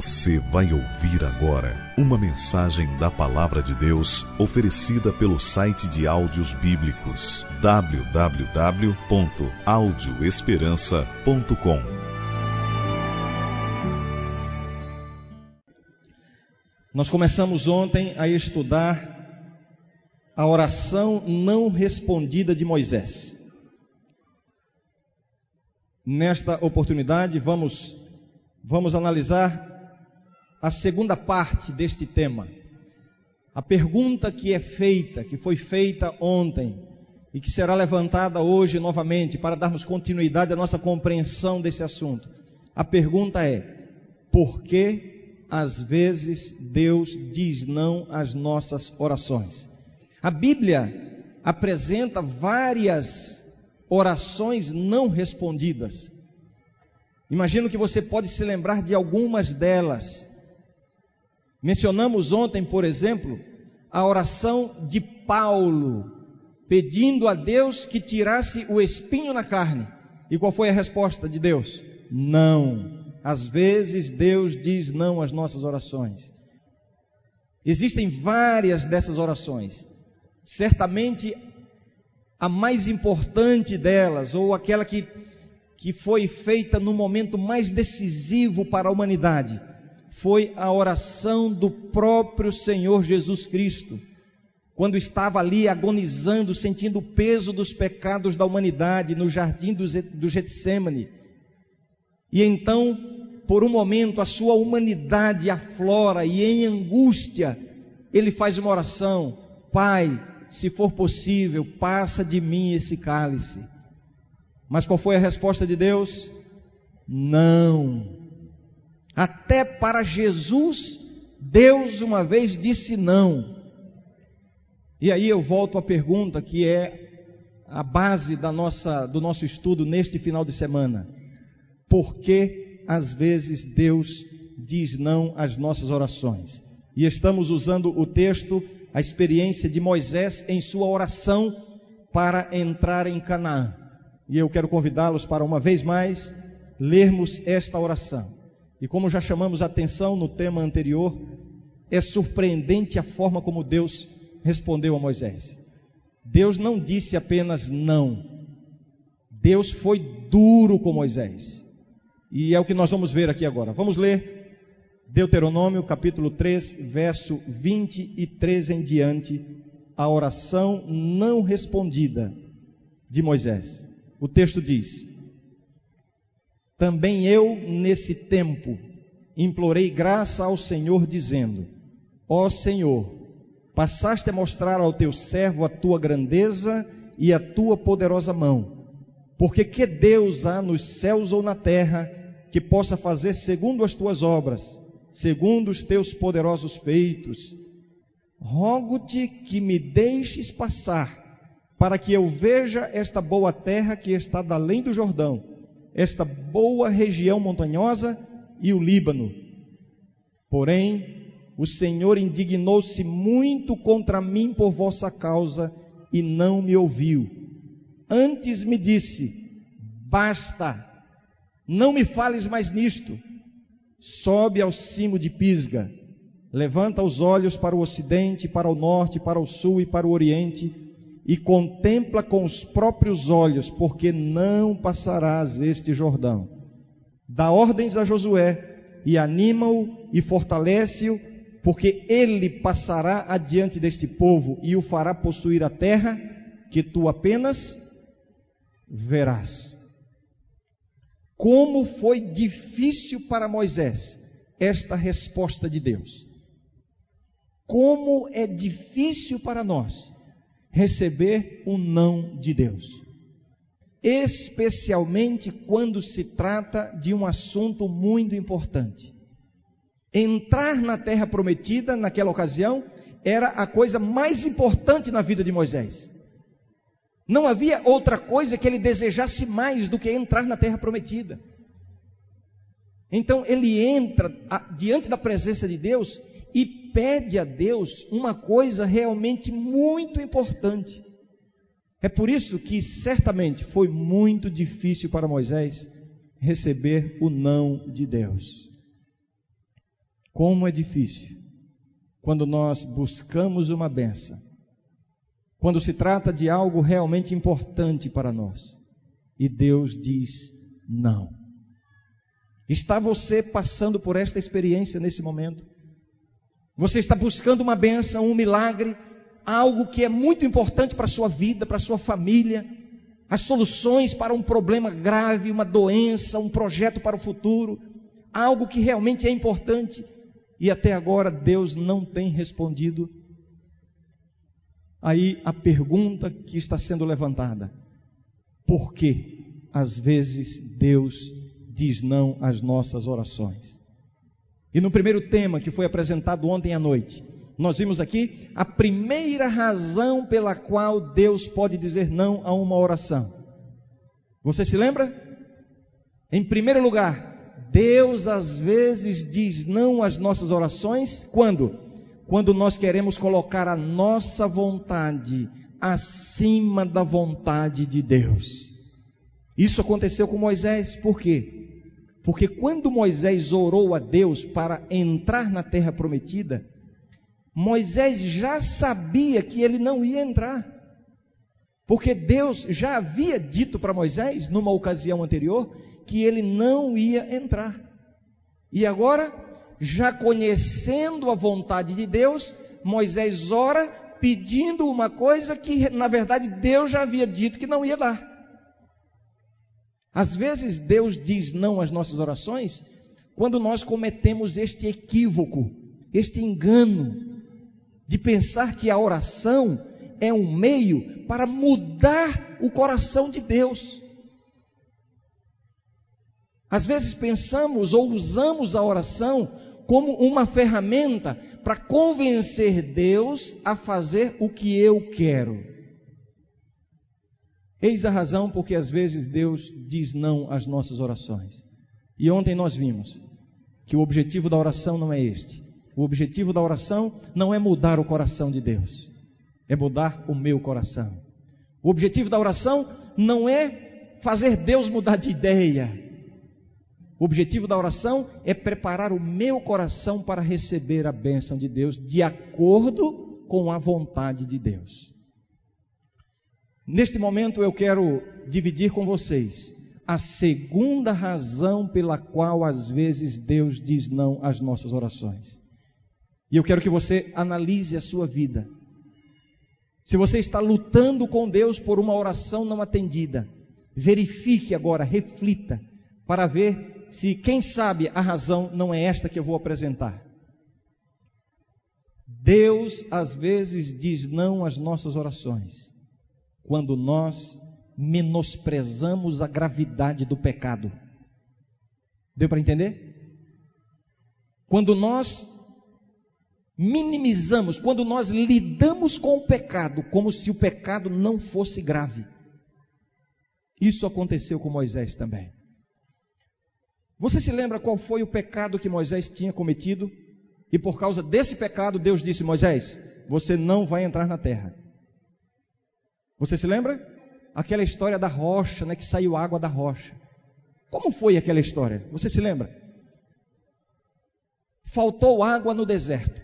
Você vai ouvir agora uma mensagem da Palavra de Deus oferecida pelo site de áudios bíblicos www.audioesperança.com. Nós começamos ontem a estudar a oração não respondida de Moisés. Nesta oportunidade, vamos, vamos analisar a segunda parte deste tema. A pergunta que é feita, que foi feita ontem e que será levantada hoje novamente para darmos continuidade à nossa compreensão desse assunto. A pergunta é: por que às vezes Deus diz não às nossas orações? A Bíblia apresenta várias orações não respondidas. Imagino que você pode se lembrar de algumas delas. Mencionamos ontem, por exemplo, a oração de Paulo, pedindo a Deus que tirasse o espinho na carne. E qual foi a resposta de Deus? Não. Às vezes Deus diz não às nossas orações. Existem várias dessas orações. Certamente a mais importante delas, ou aquela que, que foi feita no momento mais decisivo para a humanidade, foi a oração do próprio Senhor Jesus Cristo, quando estava ali agonizando, sentindo o peso dos pecados da humanidade no jardim do Getsemane. E então, por um momento, a sua humanidade aflora e em angústia, ele faz uma oração: Pai, se for possível, passa de mim esse cálice. Mas qual foi a resposta de Deus? Não. Até para Jesus, Deus uma vez disse não. E aí eu volto à pergunta que é a base da nossa, do nosso estudo neste final de semana. Por que às vezes Deus diz não às nossas orações? E estamos usando o texto, a experiência de Moisés em sua oração para entrar em Canaã. E eu quero convidá-los para uma vez mais lermos esta oração. E como já chamamos a atenção no tema anterior, é surpreendente a forma como Deus respondeu a Moisés. Deus não disse apenas não. Deus foi duro com Moisés. E é o que nós vamos ver aqui agora. Vamos ler Deuteronômio capítulo 3, verso 23 em diante, a oração não respondida de Moisés. O texto diz: também eu, nesse tempo, implorei graça ao Senhor, dizendo: Ó Senhor, passaste a mostrar ao teu servo a tua grandeza e a tua poderosa mão. Porque que Deus há nos céus ou na terra que possa fazer segundo as tuas obras, segundo os teus poderosos feitos? Rogo-te que me deixes passar, para que eu veja esta boa terra que está além do Jordão esta boa região montanhosa e o Líbano. Porém, o Senhor indignou-se muito contra mim por vossa causa e não me ouviu. Antes me disse: Basta, não me fales mais nisto. Sobe ao cimo de Pisga, levanta os olhos para o ocidente, para o norte, para o sul e para o oriente e contempla com os próprios olhos, porque não passarás este Jordão. Dá ordens a Josué e anima-o e fortalece-o, porque ele passará adiante deste povo e o fará possuir a terra que tu apenas verás. Como foi difícil para Moisés esta resposta de Deus. Como é difícil para nós receber o não de Deus. Especialmente quando se trata de um assunto muito importante. Entrar na terra prometida naquela ocasião era a coisa mais importante na vida de Moisés. Não havia outra coisa que ele desejasse mais do que entrar na terra prometida. Então ele entra diante da presença de Deus e pede a Deus uma coisa realmente muito importante. É por isso que certamente foi muito difícil para Moisés receber o não de Deus. Como é difícil quando nós buscamos uma benção, quando se trata de algo realmente importante para nós, e Deus diz não. Está você passando por esta experiência nesse momento? Você está buscando uma benção, um milagre, algo que é muito importante para a sua vida, para a sua família, as soluções para um problema grave, uma doença, um projeto para o futuro, algo que realmente é importante. E até agora Deus não tem respondido. Aí a pergunta que está sendo levantada: por que às vezes Deus diz não às nossas orações? E no primeiro tema que foi apresentado ontem à noite, nós vimos aqui a primeira razão pela qual Deus pode dizer não a uma oração. Você se lembra? Em primeiro lugar, Deus às vezes diz não às nossas orações, quando? Quando nós queremos colocar a nossa vontade acima da vontade de Deus. Isso aconteceu com Moisés, por quê? Porque quando Moisés orou a Deus para entrar na terra prometida, Moisés já sabia que ele não ia entrar. Porque Deus já havia dito para Moisés, numa ocasião anterior, que ele não ia entrar. E agora, já conhecendo a vontade de Deus, Moisés ora pedindo uma coisa que, na verdade, Deus já havia dito que não ia dar. Às vezes, Deus diz não às nossas orações quando nós cometemos este equívoco, este engano, de pensar que a oração é um meio para mudar o coração de Deus. Às vezes pensamos ou usamos a oração como uma ferramenta para convencer Deus a fazer o que eu quero. Eis a razão porque às vezes Deus diz não às nossas orações. E ontem nós vimos que o objetivo da oração não é este. O objetivo da oração não é mudar o coração de Deus, é mudar o meu coração. O objetivo da oração não é fazer Deus mudar de ideia, o objetivo da oração é preparar o meu coração para receber a bênção de Deus de acordo com a vontade de Deus. Neste momento eu quero dividir com vocês a segunda razão pela qual às vezes Deus diz não às nossas orações. E eu quero que você analise a sua vida. Se você está lutando com Deus por uma oração não atendida, verifique agora, reflita, para ver se, quem sabe, a razão não é esta que eu vou apresentar. Deus às vezes diz não às nossas orações, quando nós menosprezamos a gravidade do pecado. Deu para entender? Quando nós minimizamos, quando nós lidamos com o pecado como se o pecado não fosse grave. Isso aconteceu com Moisés também. Você se lembra qual foi o pecado que Moisés tinha cometido? E por causa desse pecado, Deus disse: Moisés, você não vai entrar na terra. Você se lembra? Aquela história da rocha, né, que saiu água da rocha. Como foi aquela história? Você se lembra? Faltou água no deserto.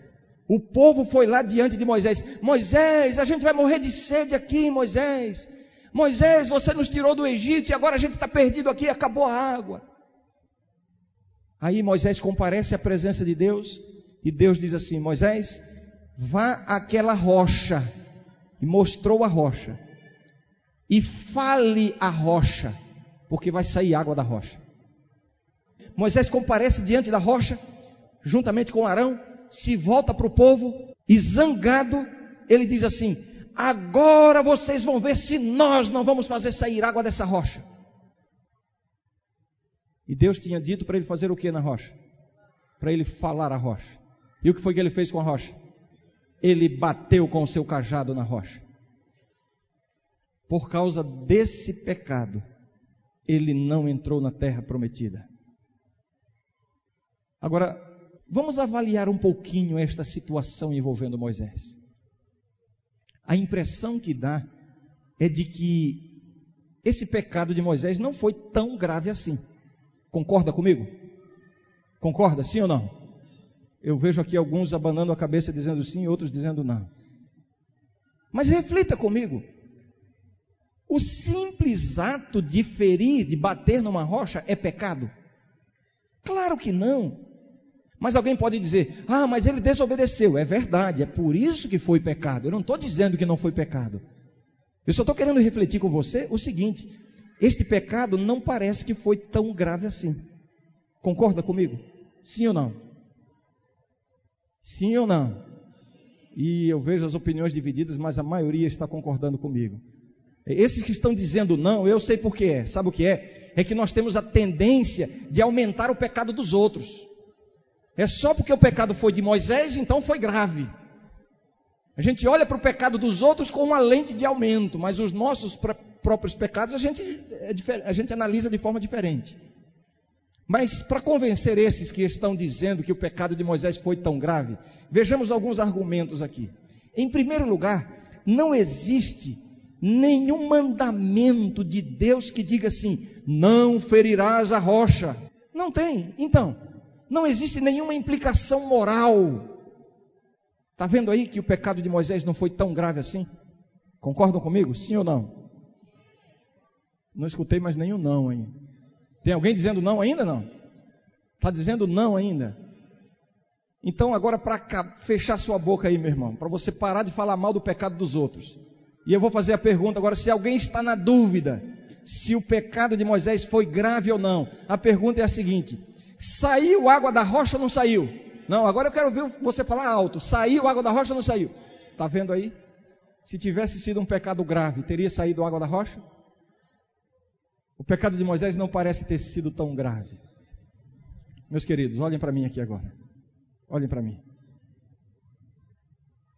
O povo foi lá diante de Moisés: Moisés, a gente vai morrer de sede aqui, Moisés. Moisés, você nos tirou do Egito e agora a gente está perdido aqui, acabou a água. Aí Moisés comparece à presença de Deus e Deus diz assim: Moisés, vá àquela rocha. E mostrou a rocha. E fale a rocha, porque vai sair água da rocha. Moisés comparece diante da rocha, juntamente com Arão, se volta para o povo e zangado, ele diz assim: Agora vocês vão ver se nós não vamos fazer sair água dessa rocha. E Deus tinha dito para ele fazer o que na rocha? Para ele falar a rocha. E o que foi que ele fez com a rocha? Ele bateu com o seu cajado na rocha. Por causa desse pecado, ele não entrou na terra prometida. Agora, vamos avaliar um pouquinho esta situação envolvendo Moisés. A impressão que dá é de que esse pecado de Moisés não foi tão grave assim. Concorda comigo? Concorda, sim ou não? Eu vejo aqui alguns abanando a cabeça dizendo sim, outros dizendo não. Mas reflita comigo. O simples ato de ferir, de bater numa rocha, é pecado? Claro que não. Mas alguém pode dizer: ah, mas ele desobedeceu. É verdade, é por isso que foi pecado. Eu não estou dizendo que não foi pecado. Eu só estou querendo refletir com você o seguinte: este pecado não parece que foi tão grave assim. Concorda comigo? Sim ou não? Sim ou não? E eu vejo as opiniões divididas, mas a maioria está concordando comigo. Esses que estão dizendo não, eu sei por que é. Sabe o que é? É que nós temos a tendência de aumentar o pecado dos outros. É só porque o pecado foi de Moisés, então foi grave. A gente olha para o pecado dos outros com uma lente de aumento, mas os nossos próprios pecados a gente, é a gente analisa de forma diferente. Mas para convencer esses que estão dizendo que o pecado de Moisés foi tão grave, vejamos alguns argumentos aqui. Em primeiro lugar, não existe nenhum mandamento de Deus que diga assim: não ferirás a rocha. Não tem. Então, não existe nenhuma implicação moral. Está vendo aí que o pecado de Moisés não foi tão grave assim? Concordam comigo? Sim ou não? Não escutei mais nenhum não ainda. Tem alguém dizendo não ainda? Não. Está dizendo não ainda? Então, agora, para fechar sua boca aí, meu irmão, para você parar de falar mal do pecado dos outros. E eu vou fazer a pergunta agora: se alguém está na dúvida se o pecado de Moisés foi grave ou não, a pergunta é a seguinte: saiu água da rocha ou não saiu? Não, agora eu quero ver você falar alto: saiu água da rocha ou não saiu? Está vendo aí? Se tivesse sido um pecado grave, teria saído água da rocha? O pecado de Moisés não parece ter sido tão grave. Meus queridos, olhem para mim aqui agora. Olhem para mim.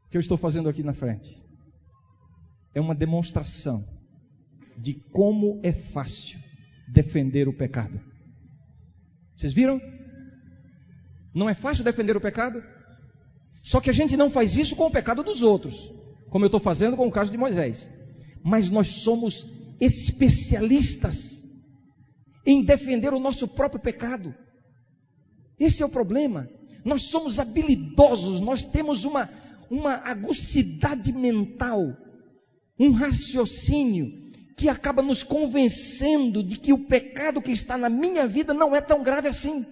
O que eu estou fazendo aqui na frente? É uma demonstração de como é fácil defender o pecado. Vocês viram? Não é fácil defender o pecado? Só que a gente não faz isso com o pecado dos outros, como eu estou fazendo com o caso de Moisés. Mas nós somos especialistas em defender o nosso próprio pecado. Esse é o problema. Nós somos habilidosos, nós temos uma, uma agucidade mental um raciocínio que acaba nos convencendo de que o pecado que está na minha vida não é tão grave assim.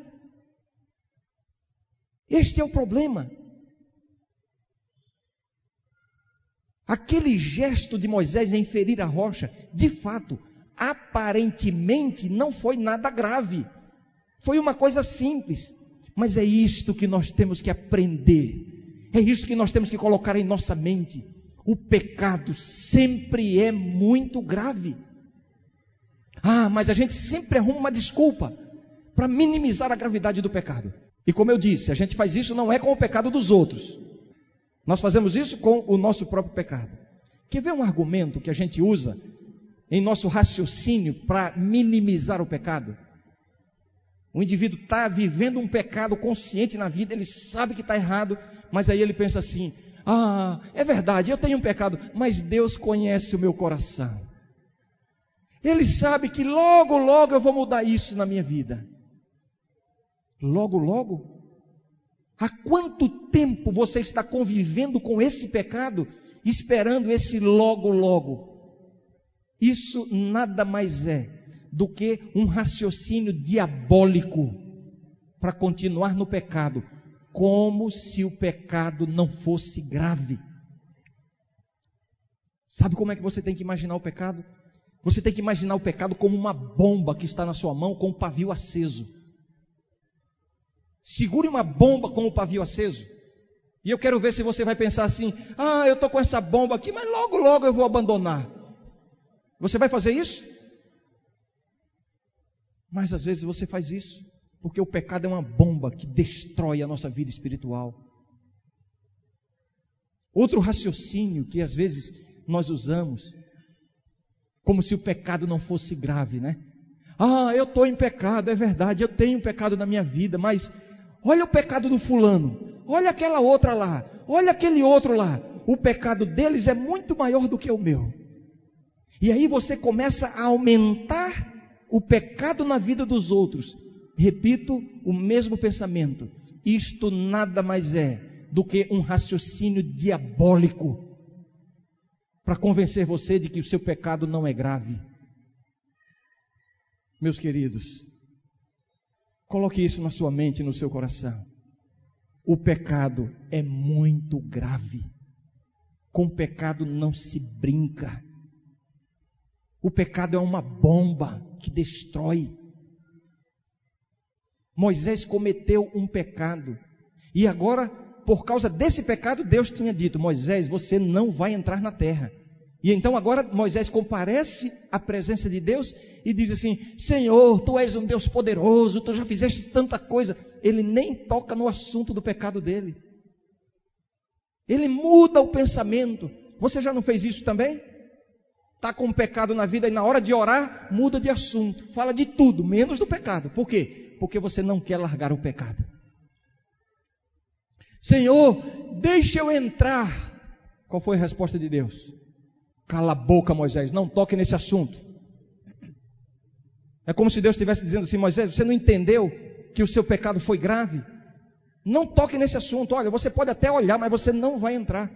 Este é o problema. Aquele gesto de Moisés em ferir a rocha, de fato, aparentemente não foi nada grave. Foi uma coisa simples. Mas é isto que nós temos que aprender. É isto que nós temos que colocar em nossa mente o pecado sempre é muito grave. Ah, mas a gente sempre arruma uma desculpa para minimizar a gravidade do pecado. E como eu disse, a gente faz isso não é com o pecado dos outros. Nós fazemos isso com o nosso próprio pecado. Quer ver um argumento que a gente usa em nosso raciocínio para minimizar o pecado? O indivíduo está vivendo um pecado consciente na vida, ele sabe que está errado, mas aí ele pensa assim: ah, é verdade, eu tenho um pecado, mas Deus conhece o meu coração. Ele sabe que logo, logo eu vou mudar isso na minha vida. Logo, logo? Há quanto tempo você está convivendo com esse pecado, esperando esse logo, logo? Isso nada mais é do que um raciocínio diabólico para continuar no pecado, como se o pecado não fosse grave. Sabe como é que você tem que imaginar o pecado? Você tem que imaginar o pecado como uma bomba que está na sua mão com o pavio aceso. Segure uma bomba com o pavio aceso. E eu quero ver se você vai pensar assim: ah, eu estou com essa bomba aqui, mas logo, logo eu vou abandonar. Você vai fazer isso? Mas às vezes você faz isso. Porque o pecado é uma bomba que destrói a nossa vida espiritual. Outro raciocínio que às vezes nós usamos, como se o pecado não fosse grave, né? Ah, eu estou em pecado, é verdade, eu tenho pecado na minha vida, mas olha o pecado do fulano, olha aquela outra lá, olha aquele outro lá. O pecado deles é muito maior do que o meu. E aí você começa a aumentar o pecado na vida dos outros, repito o mesmo pensamento. Isto nada mais é do que um raciocínio diabólico para convencer você de que o seu pecado não é grave. Meus queridos, coloque isso na sua mente e no seu coração. O pecado é muito grave. Com pecado não se brinca. O pecado é uma bomba que destrói. Moisés cometeu um pecado. E agora, por causa desse pecado, Deus tinha dito: Moisés, você não vai entrar na terra. E então agora Moisés comparece à presença de Deus e diz assim: Senhor, tu és um Deus poderoso, tu já fizeste tanta coisa. Ele nem toca no assunto do pecado dele. Ele muda o pensamento. Você já não fez isso também? Está com um pecado na vida e na hora de orar, muda de assunto. Fala de tudo, menos do pecado. Por quê? Porque você não quer largar o pecado. Senhor, deixa eu entrar. Qual foi a resposta de Deus? Cala a boca, Moisés, não toque nesse assunto. É como se Deus estivesse dizendo assim: Moisés, você não entendeu que o seu pecado foi grave? Não toque nesse assunto. Olha, você pode até olhar, mas você não vai entrar.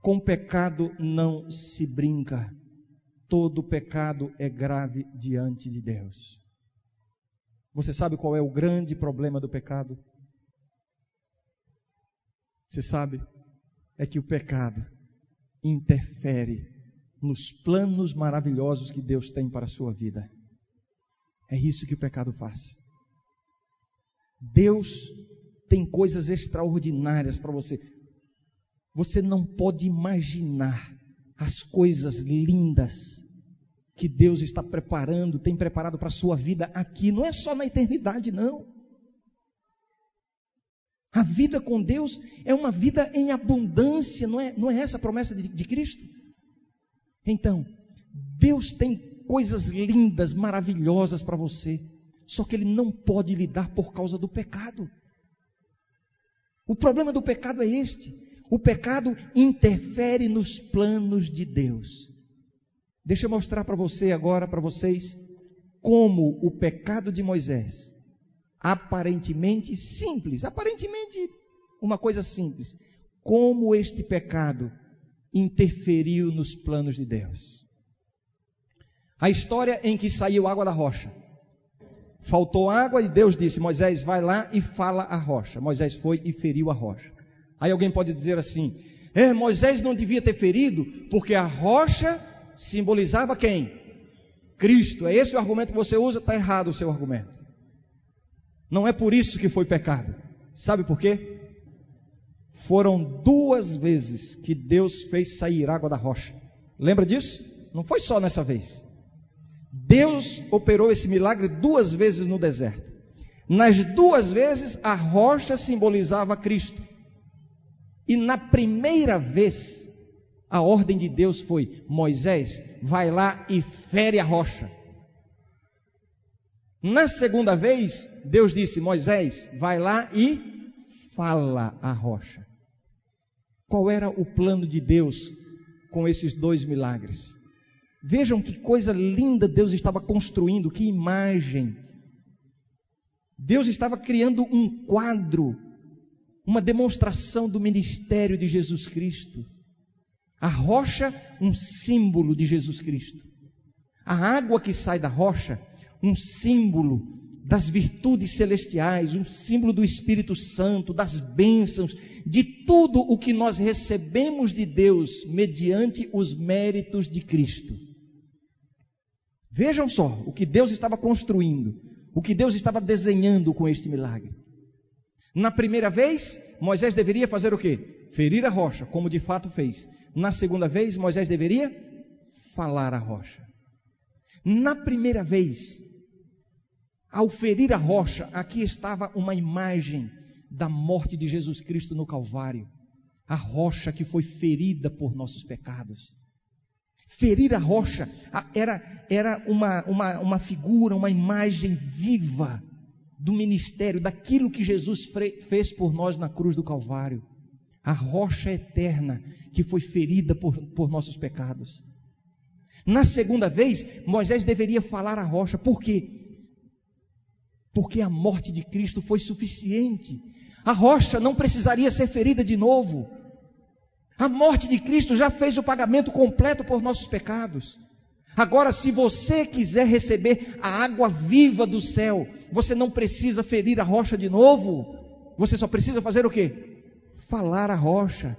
Com pecado não se brinca. Todo pecado é grave diante de Deus. Você sabe qual é o grande problema do pecado? Você sabe? É que o pecado interfere nos planos maravilhosos que Deus tem para a sua vida. É isso que o pecado faz. Deus tem coisas extraordinárias para você. Você não pode imaginar as coisas lindas que Deus está preparando, tem preparado para a sua vida aqui. Não é só na eternidade, não. A vida com Deus é uma vida em abundância, não é, não é essa a promessa de, de Cristo? Então, Deus tem coisas lindas, maravilhosas para você, só que Ele não pode lhe dar por causa do pecado. O problema do pecado é este: o pecado interfere nos planos de Deus. Deixa eu mostrar para você agora, para vocês, como o pecado de Moisés aparentemente simples, aparentemente uma coisa simples. Como este pecado interferiu nos planos de Deus. A história em que saiu água da rocha. Faltou água e Deus disse: Moisés, vai lá e fala a rocha. Moisés foi e feriu a rocha. Aí alguém pode dizer assim: é, Moisés não devia ter ferido, porque a rocha simbolizava quem? Cristo. É esse o argumento que você usa? Está errado o seu argumento. Não é por isso que foi pecado. Sabe por quê? Foram duas vezes que Deus fez sair água da rocha. Lembra disso? Não foi só nessa vez. Deus operou esse milagre duas vezes no deserto. Nas duas vezes, a rocha simbolizava Cristo. E na primeira vez, a ordem de Deus foi: Moisés, vai lá e fere a rocha. Na segunda vez, Deus disse: Moisés, vai lá e fala a rocha. Qual era o plano de Deus com esses dois milagres? Vejam que coisa linda Deus estava construindo, que imagem. Deus estava criando um quadro, uma demonstração do ministério de Jesus Cristo. A rocha, um símbolo de Jesus Cristo. A água que sai da rocha, um símbolo das virtudes celestiais, um símbolo do Espírito Santo, das bênçãos, de tudo o que nós recebemos de Deus mediante os méritos de Cristo. Vejam só o que Deus estava construindo, o que Deus estava desenhando com este milagre. Na primeira vez, Moisés deveria fazer o quê? Ferir a rocha, como de fato fez. Na segunda vez, Moisés deveria falar a rocha. Na primeira vez, ao ferir a rocha, aqui estava uma imagem da morte de Jesus Cristo no Calvário. A rocha que foi ferida por nossos pecados. Ferir a rocha era, era uma, uma, uma figura, uma imagem viva do ministério, daquilo que Jesus fez por nós na cruz do Calvário. A rocha eterna que foi ferida por, por nossos pecados. Na segunda vez, Moisés deveria falar a rocha, por quê? Porque a morte de Cristo foi suficiente. A rocha não precisaria ser ferida de novo. A morte de Cristo já fez o pagamento completo por nossos pecados. Agora, se você quiser receber a água viva do céu, você não precisa ferir a rocha de novo. Você só precisa fazer o quê? Falar a rocha.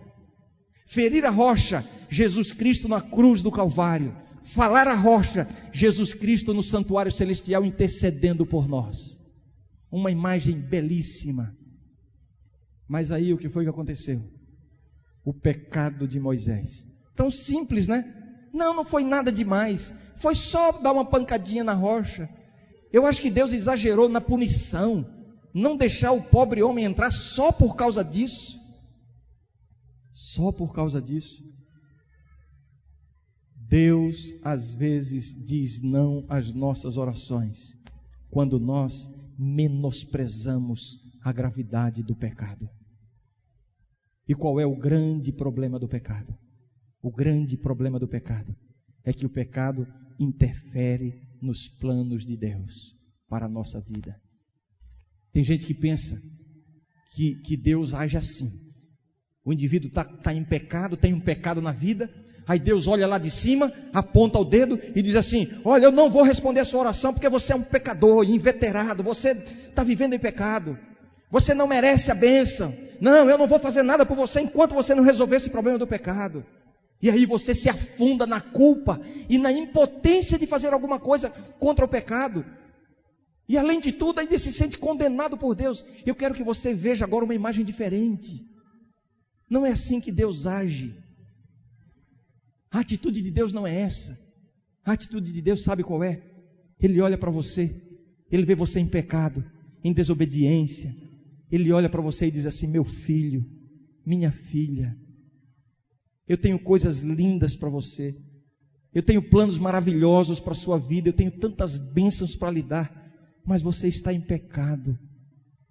Ferir a rocha, Jesus Cristo na cruz do Calvário. Falar a rocha, Jesus Cristo no santuário celestial intercedendo por nós. Uma imagem belíssima. Mas aí o que foi que aconteceu? O pecado de Moisés. Tão simples, né? Não, não foi nada demais. Foi só dar uma pancadinha na rocha. Eu acho que Deus exagerou na punição. Não deixar o pobre homem entrar só por causa disso. Só por causa disso. Deus às vezes diz não às nossas orações, quando nós menosprezamos a gravidade do pecado. E qual é o grande problema do pecado? O grande problema do pecado é que o pecado interfere nos planos de Deus para a nossa vida. Tem gente que pensa que, que Deus age assim. O indivíduo está tá em pecado, tem um pecado na vida, aí Deus olha lá de cima, aponta o dedo e diz assim: Olha, eu não vou responder a sua oração porque você é um pecador, inveterado, você está vivendo em pecado, você não merece a bênção. Não, eu não vou fazer nada por você enquanto você não resolver esse problema do pecado. E aí você se afunda na culpa e na impotência de fazer alguma coisa contra o pecado. E além de tudo, ainda se sente condenado por Deus. Eu quero que você veja agora uma imagem diferente. Não é assim que Deus age. A atitude de Deus não é essa. A atitude de Deus sabe qual é? Ele olha para você, ele vê você em pecado, em desobediência. Ele olha para você e diz assim: Meu filho, minha filha, eu tenho coisas lindas para você. Eu tenho planos maravilhosos para a sua vida. Eu tenho tantas bênçãos para lhe dar. Mas você está em pecado.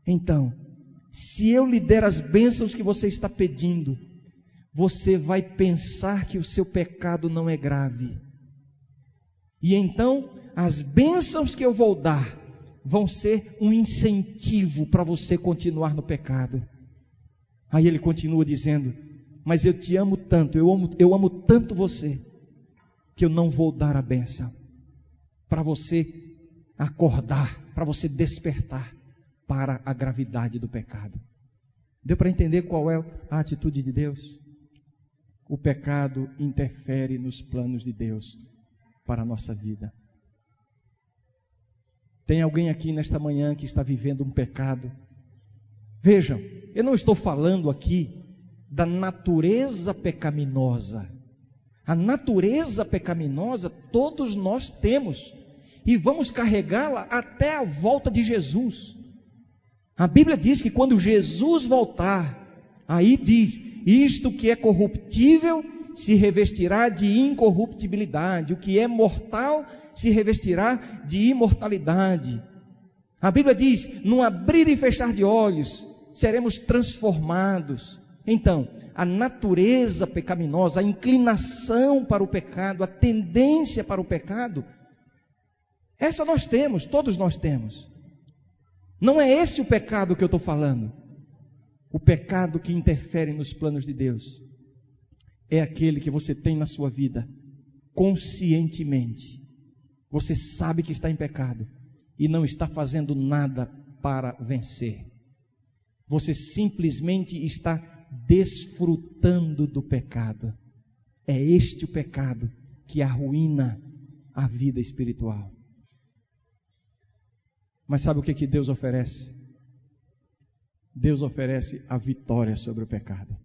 Então, se eu lhe der as bênçãos que você está pedindo, você vai pensar que o seu pecado não é grave. E então, as bênçãos que eu vou dar vão ser um incentivo para você continuar no pecado. Aí ele continua dizendo: mas eu te amo tanto, eu amo, eu amo tanto você, que eu não vou dar a benção para você acordar, para você despertar para a gravidade do pecado. Deu para entender qual é a atitude de Deus? O pecado interfere nos planos de Deus para a nossa vida. Tem alguém aqui nesta manhã que está vivendo um pecado? Vejam, eu não estou falando aqui da natureza pecaminosa. A natureza pecaminosa todos nós temos e vamos carregá-la até a volta de Jesus. A Bíblia diz que quando Jesus voltar, aí diz: isto que é corruptível se revestirá de incorruptibilidade, o que é mortal se revestirá de imortalidade. A Bíblia diz: no abrir e fechar de olhos, seremos transformados. Então, a natureza pecaminosa, a inclinação para o pecado, a tendência para o pecado, essa nós temos, todos nós temos. Não é esse o pecado que eu estou falando. O pecado que interfere nos planos de Deus é aquele que você tem na sua vida conscientemente. Você sabe que está em pecado e não está fazendo nada para vencer. Você simplesmente está desfrutando do pecado. É este o pecado que arruína a vida espiritual. Mas sabe o que, que Deus oferece? Deus oferece a vitória sobre o pecado.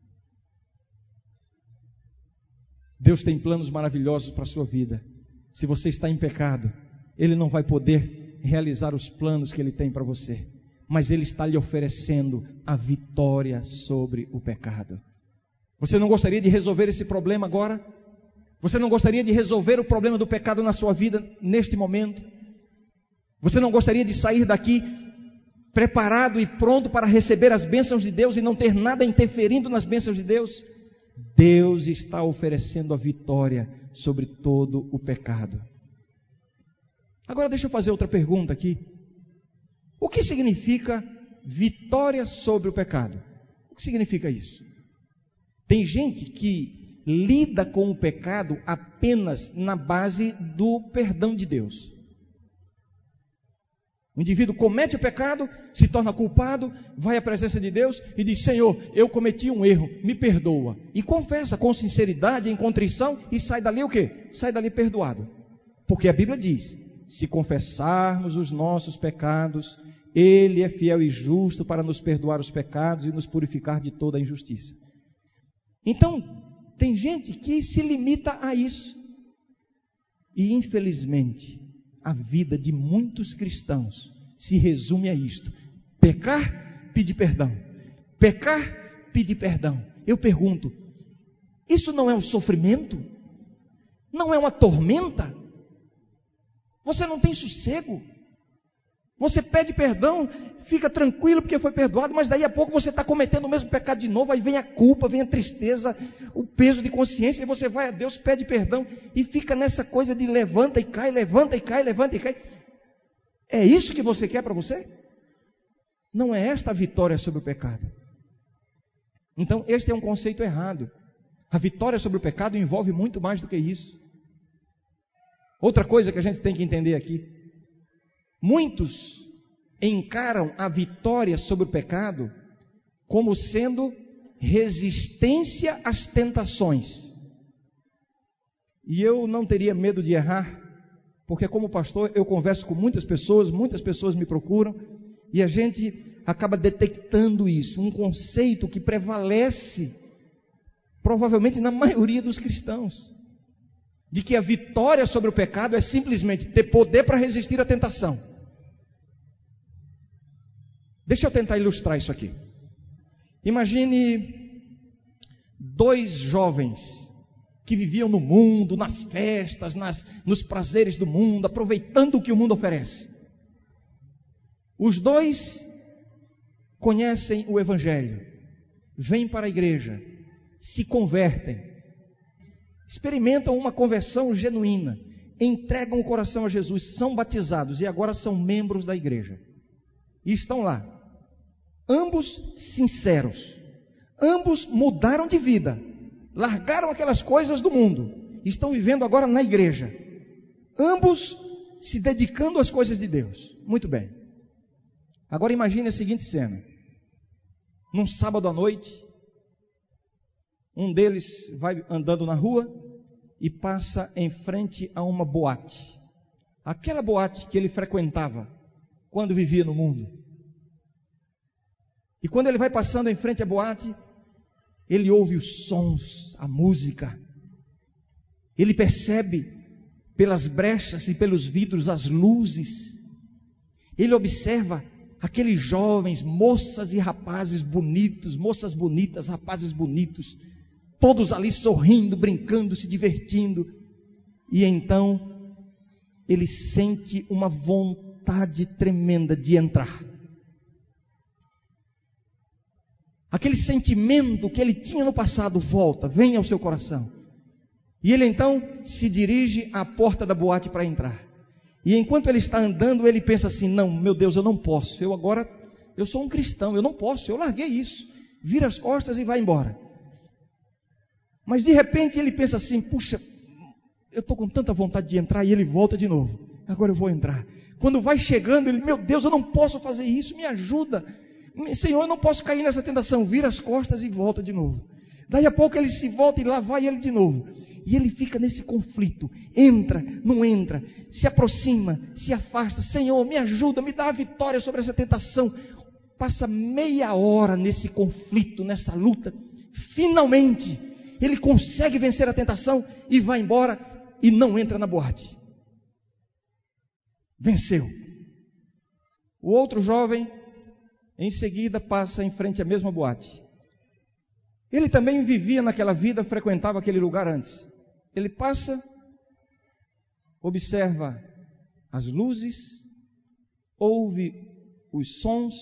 Deus tem planos maravilhosos para a sua vida. Se você está em pecado, Ele não vai poder realizar os planos que Ele tem para você mas Ele está lhe oferecendo a vitória sobre o pecado. Você não gostaria de resolver esse problema agora? Você não gostaria de resolver o problema do pecado na sua vida neste momento? Você não gostaria de sair daqui preparado e pronto para receber as bênçãos de Deus e não ter nada interferindo nas bênçãos de Deus? Deus está oferecendo a vitória sobre todo o pecado. Agora deixa eu fazer outra pergunta aqui. O que significa vitória sobre o pecado? O que significa isso? Tem gente que lida com o pecado apenas na base do perdão de Deus. O indivíduo comete o pecado, se torna culpado, vai à presença de Deus e diz: Senhor, eu cometi um erro, me perdoa. E confessa com sinceridade, em contrição, e sai dali o quê? Sai dali perdoado. Porque a Bíblia diz: se confessarmos os nossos pecados, Ele é fiel e justo para nos perdoar os pecados e nos purificar de toda a injustiça. Então, tem gente que se limita a isso. E infelizmente, a vida de muitos cristãos se resume a isto: pecar, pedir perdão. Pecar, pedir perdão. Eu pergunto: isso não é um sofrimento? Não é uma tormenta? Você não tem sossego? Você pede perdão, fica tranquilo porque foi perdoado, mas daí a pouco você está cometendo o mesmo pecado de novo, aí vem a culpa, vem a tristeza, o peso de consciência, e você vai a Deus, pede perdão e fica nessa coisa de levanta e cai, levanta e cai, levanta e cai. É isso que você quer para você? Não é esta a vitória sobre o pecado. Então, este é um conceito errado. A vitória sobre o pecado envolve muito mais do que isso. Outra coisa que a gente tem que entender aqui Muitos encaram a vitória sobre o pecado como sendo resistência às tentações. E eu não teria medo de errar, porque como pastor eu converso com muitas pessoas, muitas pessoas me procuram, e a gente acaba detectando isso, um conceito que prevalece provavelmente na maioria dos cristãos, de que a vitória sobre o pecado é simplesmente ter poder para resistir à tentação. Deixa eu tentar ilustrar isso aqui. Imagine dois jovens que viviam no mundo, nas festas, nas, nos prazeres do mundo, aproveitando o que o mundo oferece. Os dois conhecem o Evangelho, vêm para a igreja, se convertem, experimentam uma conversão genuína, entregam o coração a Jesus, são batizados e agora são membros da igreja. E estão lá, ambos sinceros, ambos mudaram de vida, largaram aquelas coisas do mundo, estão vivendo agora na igreja, ambos se dedicando às coisas de Deus. Muito bem. Agora imagine a seguinte cena: num sábado à noite, um deles vai andando na rua e passa em frente a uma boate. Aquela boate que ele frequentava quando vivia no mundo. E quando ele vai passando em frente à boate, ele ouve os sons, a música. Ele percebe pelas brechas e pelos vidros as luzes. Ele observa aqueles jovens, moças e rapazes bonitos, moças bonitas, rapazes bonitos, todos ali sorrindo, brincando, se divertindo. E então ele sente uma vontade tremenda de entrar. Aquele sentimento que ele tinha no passado volta, vem ao seu coração. E ele então se dirige à porta da boate para entrar. E enquanto ele está andando, ele pensa assim: não, meu Deus, eu não posso. Eu agora, eu sou um cristão, eu não posso. Eu larguei isso. Vira as costas e vai embora. Mas de repente ele pensa assim: puxa, eu estou com tanta vontade de entrar. E ele volta de novo. Agora eu vou entrar. Quando vai chegando, ele: meu Deus, eu não posso fazer isso. Me ajuda. Senhor, eu não posso cair nessa tentação. Vira as costas e volta de novo. Daí a pouco ele se volta e lá vai ele de novo. E ele fica nesse conflito. Entra, não entra, se aproxima, se afasta. Senhor, me ajuda, me dá a vitória sobre essa tentação. Passa meia hora nesse conflito, nessa luta. Finalmente, ele consegue vencer a tentação e vai embora e não entra na boate. Venceu. O outro jovem em seguida passa em frente à mesma boate. Ele também vivia naquela vida, frequentava aquele lugar antes. Ele passa, observa as luzes, ouve os sons,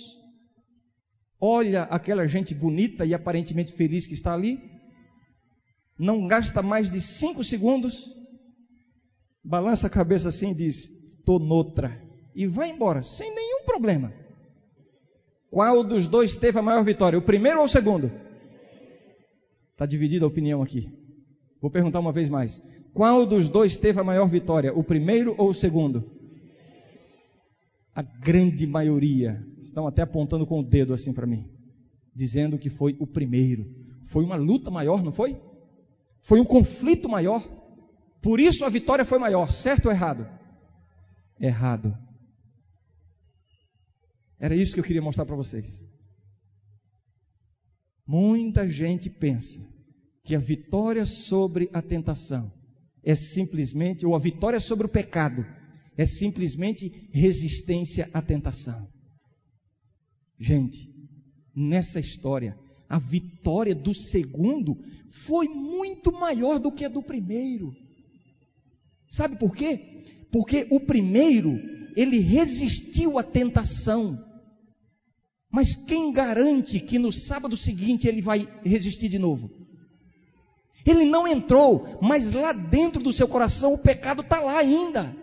olha aquela gente bonita e aparentemente feliz que está ali, não gasta mais de cinco segundos, balança a cabeça assim e diz: estou noutra, e vai embora, sem nenhum problema. Qual dos dois teve a maior vitória? O primeiro ou o segundo? Está dividida a opinião aqui. Vou perguntar uma vez mais. Qual dos dois teve a maior vitória? O primeiro ou o segundo? A grande maioria estão até apontando com o dedo assim para mim, dizendo que foi o primeiro. Foi uma luta maior, não foi? Foi um conflito maior. Por isso a vitória foi maior, certo ou errado? Errado. Era isso que eu queria mostrar para vocês. Muita gente pensa que a vitória sobre a tentação é simplesmente, ou a vitória sobre o pecado, é simplesmente resistência à tentação. Gente, nessa história, a vitória do segundo foi muito maior do que a do primeiro. Sabe por quê? Porque o primeiro, ele resistiu à tentação. Mas quem garante que no sábado seguinte ele vai resistir de novo? Ele não entrou, mas lá dentro do seu coração o pecado está lá ainda.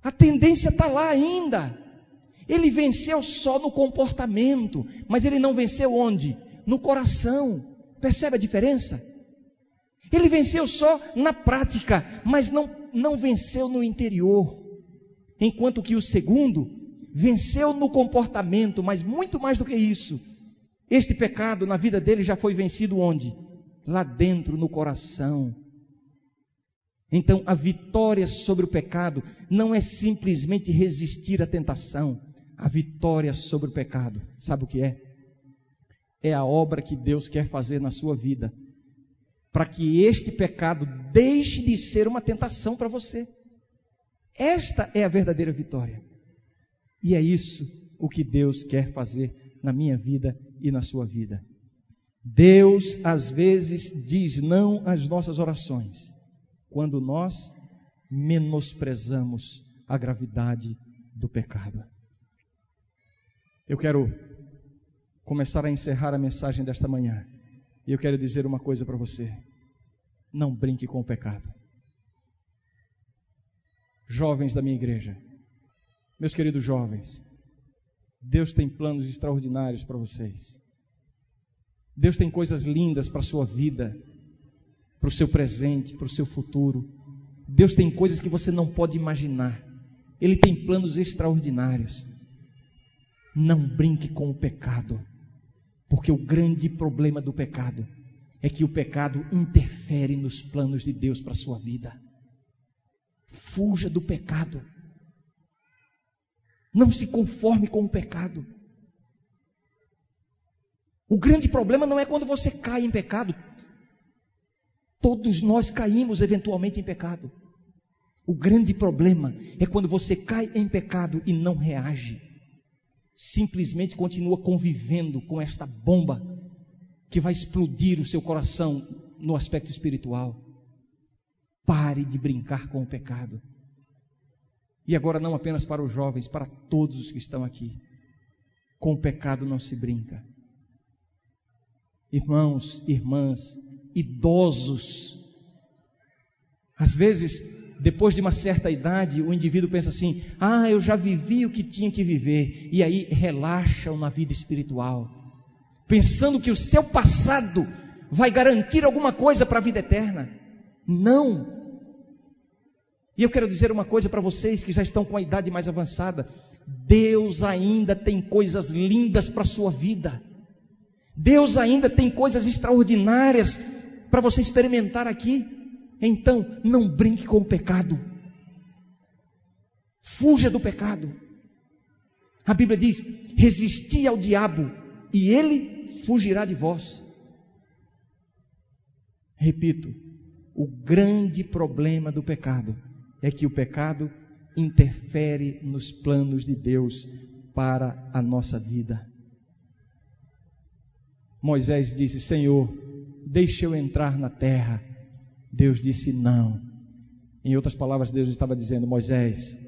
A tendência está lá ainda. Ele venceu só no comportamento, mas ele não venceu onde? No coração. Percebe a diferença? Ele venceu só na prática, mas não, não venceu no interior. Enquanto que o segundo venceu no comportamento, mas muito mais do que isso. Este pecado na vida dele já foi vencido onde? Lá dentro, no coração. Então, a vitória sobre o pecado não é simplesmente resistir à tentação. A vitória sobre o pecado, sabe o que é? É a obra que Deus quer fazer na sua vida, para que este pecado deixe de ser uma tentação para você. Esta é a verdadeira vitória. E é isso o que Deus quer fazer na minha vida e na sua vida. Deus às vezes diz não às nossas orações quando nós menosprezamos a gravidade do pecado. Eu quero começar a encerrar a mensagem desta manhã. E eu quero dizer uma coisa para você: não brinque com o pecado. Jovens da minha igreja, meus queridos jovens, Deus tem planos extraordinários para vocês. Deus tem coisas lindas para a sua vida para o seu presente, para o seu futuro. Deus tem coisas que você não pode imaginar. Ele tem planos extraordinários. Não brinque com o pecado, porque o grande problema do pecado é que o pecado interfere nos planos de Deus para a sua vida. Fuja do pecado. Não se conforme com o pecado. O grande problema não é quando você cai em pecado. Todos nós caímos eventualmente em pecado. O grande problema é quando você cai em pecado e não reage. Simplesmente continua convivendo com esta bomba que vai explodir o seu coração no aspecto espiritual. Pare de brincar com o pecado. E agora, não apenas para os jovens, para todos os que estão aqui. Com o pecado não se brinca. Irmãos, irmãs, idosos. Às vezes, depois de uma certa idade, o indivíduo pensa assim: ah, eu já vivi o que tinha que viver, e aí relaxam na vida espiritual, pensando que o seu passado vai garantir alguma coisa para a vida eterna. Não. E eu quero dizer uma coisa para vocês que já estão com a idade mais avançada: Deus ainda tem coisas lindas para a sua vida. Deus ainda tem coisas extraordinárias para você experimentar aqui. Então, não brinque com o pecado. Fuja do pecado. A Bíblia diz: resisti ao diabo e ele fugirá de vós. Repito, o grande problema do pecado é que o pecado interfere nos planos de Deus para a nossa vida. Moisés disse: Senhor, deixa eu entrar na terra. Deus disse não. Em outras palavras, Deus estava dizendo: Moisés,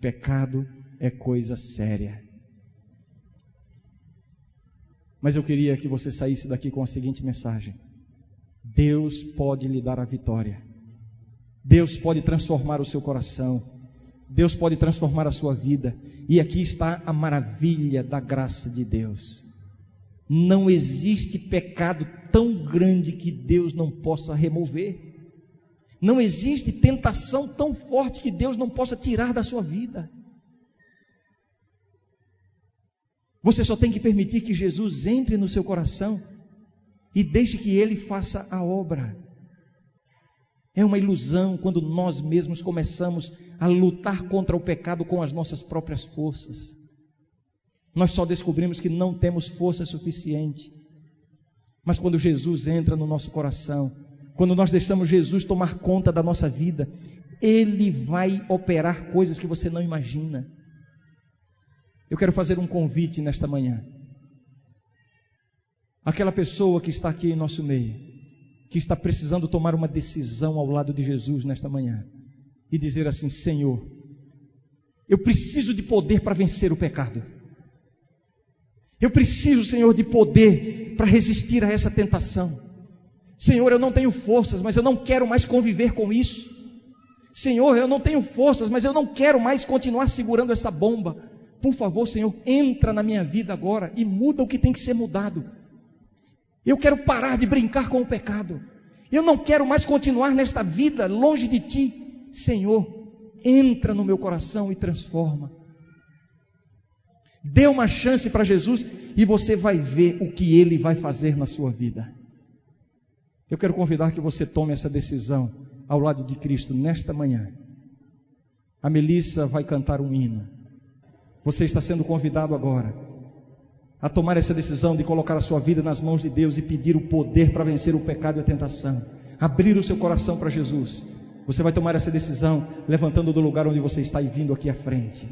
pecado é coisa séria. Mas eu queria que você saísse daqui com a seguinte mensagem: Deus pode lhe dar a vitória. Deus pode transformar o seu coração. Deus pode transformar a sua vida. E aqui está a maravilha da graça de Deus. Não existe pecado tão grande que Deus não possa remover. Não existe tentação tão forte que Deus não possa tirar da sua vida. Você só tem que permitir que Jesus entre no seu coração e deixe que ele faça a obra. É uma ilusão quando nós mesmos começamos a lutar contra o pecado com as nossas próprias forças. Nós só descobrimos que não temos força suficiente. Mas quando Jesus entra no nosso coração, quando nós deixamos Jesus tomar conta da nossa vida, Ele vai operar coisas que você não imagina. Eu quero fazer um convite nesta manhã. Aquela pessoa que está aqui em nosso meio, que está precisando tomar uma decisão ao lado de Jesus nesta manhã e dizer assim: Senhor, eu preciso de poder para vencer o pecado. Eu preciso, Senhor, de poder para resistir a essa tentação. Senhor, eu não tenho forças, mas eu não quero mais conviver com isso. Senhor, eu não tenho forças, mas eu não quero mais continuar segurando essa bomba. Por favor, Senhor, entra na minha vida agora e muda o que tem que ser mudado. Eu quero parar de brincar com o pecado. Eu não quero mais continuar nesta vida longe de Ti. Senhor, entra no meu coração e transforma. Dê uma chance para Jesus e você vai ver o que Ele vai fazer na sua vida. Eu quero convidar que você tome essa decisão ao lado de Cristo nesta manhã. A Melissa vai cantar um hino. Você está sendo convidado agora a tomar essa decisão de colocar a sua vida nas mãos de Deus e pedir o poder para vencer o pecado e a tentação. Abrir o seu coração para Jesus. Você vai tomar essa decisão levantando do lugar onde você está e vindo aqui à frente.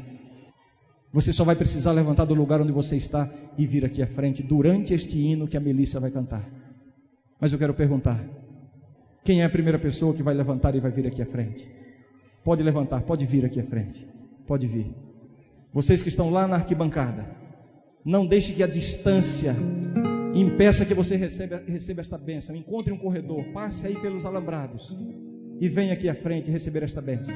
Você só vai precisar levantar do lugar onde você está e vir aqui à frente durante este hino que a Melissa vai cantar. Mas eu quero perguntar: quem é a primeira pessoa que vai levantar e vai vir aqui à frente? Pode levantar, pode vir aqui à frente. Pode vir. Vocês que estão lá na arquibancada, não deixe que a distância impeça que você receba, receba esta bênção. Encontre um corredor, passe aí pelos alambrados e venha aqui à frente receber esta bênção.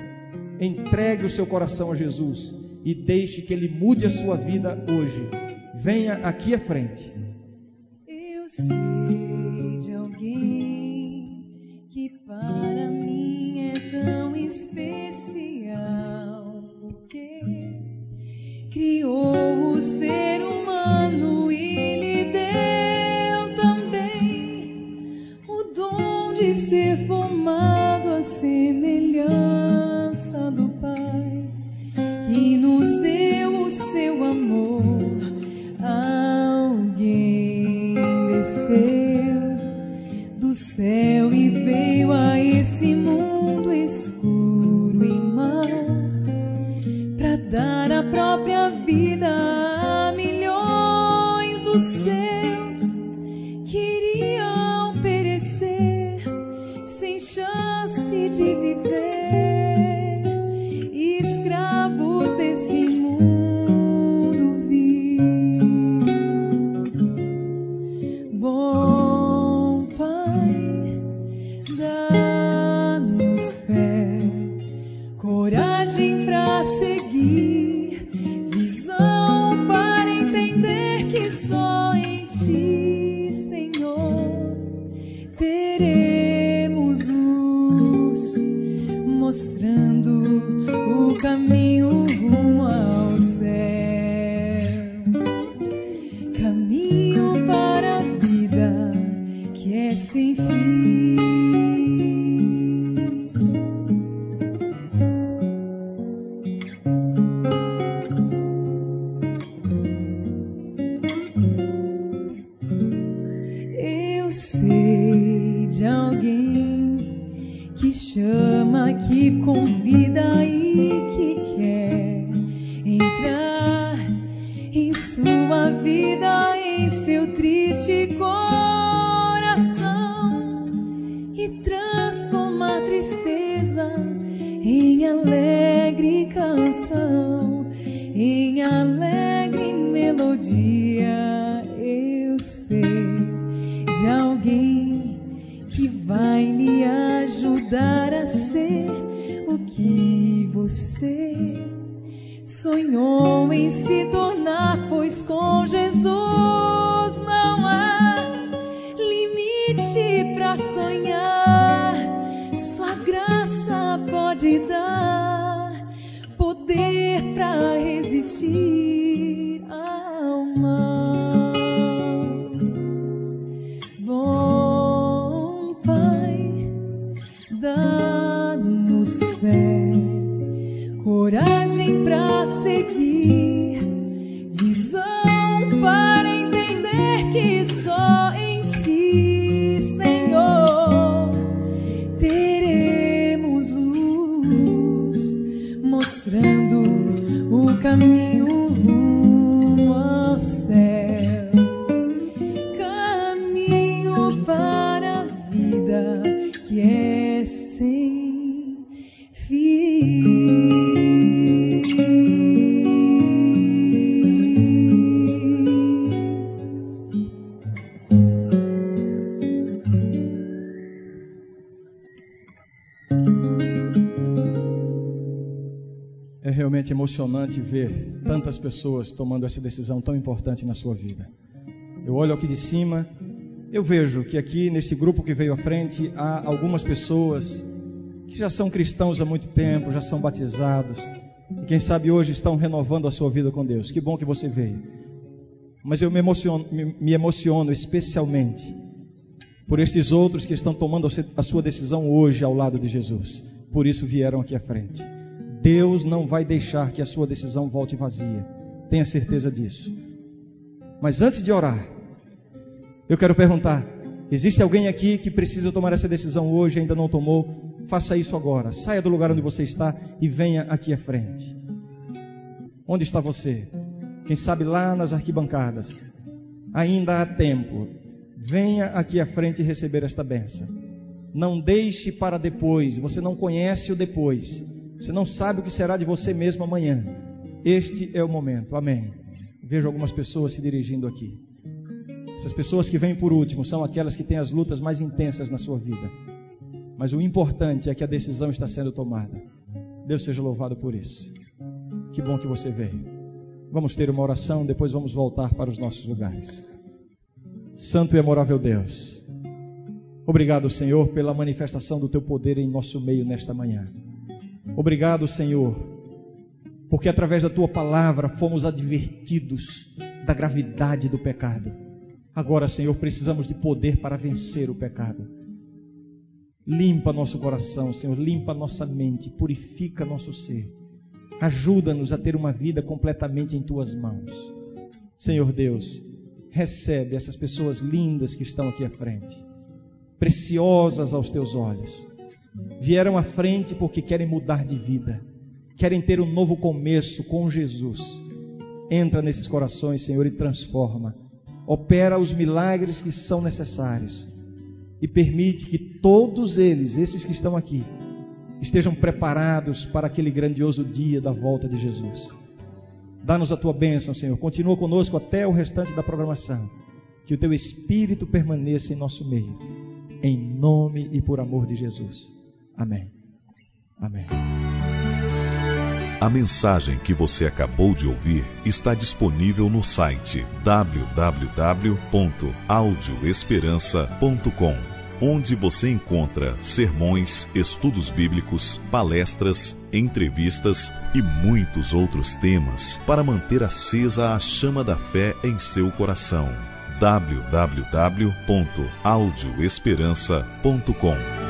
Entregue o seu coração a Jesus e deixe que Ele mude a sua vida hoje. Venha aqui à frente. Eu sei de alguém que para mim é tão especial, porque criou o ser humano céu e veio a pode dar poder para resistir emocionante ver tantas pessoas tomando essa decisão tão importante na sua vida. Eu olho aqui de cima, eu vejo que aqui nesse grupo que veio à frente há algumas pessoas que já são cristãos há muito tempo, já são batizados e quem sabe hoje estão renovando a sua vida com Deus. Que bom que você veio. Mas eu me emociono, me, me emociono especialmente por esses outros que estão tomando a sua decisão hoje ao lado de Jesus. Por isso vieram aqui à frente. Deus não vai deixar que a sua decisão volte vazia. Tenha certeza disso. Mas antes de orar, eu quero perguntar: existe alguém aqui que precisa tomar essa decisão hoje ainda não tomou? Faça isso agora. Saia do lugar onde você está e venha aqui à frente. Onde está você? Quem sabe lá nas arquibancadas. Ainda há tempo. Venha aqui à frente receber esta benção. Não deixe para depois. Você não conhece o depois. Você não sabe o que será de você mesmo amanhã. Este é o momento. Amém. Vejo algumas pessoas se dirigindo aqui. Essas pessoas que vêm por último são aquelas que têm as lutas mais intensas na sua vida. Mas o importante é que a decisão está sendo tomada. Deus seja louvado por isso. Que bom que você veio. Vamos ter uma oração, depois vamos voltar para os nossos lugares. Santo e amorável Deus, obrigado, Senhor, pela manifestação do teu poder em nosso meio nesta manhã. Obrigado, Senhor, porque através da tua palavra fomos advertidos da gravidade do pecado. Agora, Senhor, precisamos de poder para vencer o pecado. Limpa nosso coração, Senhor, limpa nossa mente, purifica nosso ser. Ajuda-nos a ter uma vida completamente em tuas mãos. Senhor Deus, recebe essas pessoas lindas que estão aqui à frente, preciosas aos teus olhos. Vieram à frente porque querem mudar de vida, querem ter um novo começo com Jesus. Entra nesses corações, Senhor, e transforma. Opera os milagres que são necessários e permite que todos eles, esses que estão aqui, estejam preparados para aquele grandioso dia da volta de Jesus. Dá-nos a tua bênção, Senhor. Continua conosco até o restante da programação. Que o teu Espírito permaneça em nosso meio. Em nome e por amor de Jesus. Amém. Amém. A mensagem que você acabou de ouvir está disponível no site www.audioesperança.com, onde você encontra sermões, estudos bíblicos, palestras, entrevistas e muitos outros temas para manter acesa a chama da fé em seu coração. www.audioesperança.com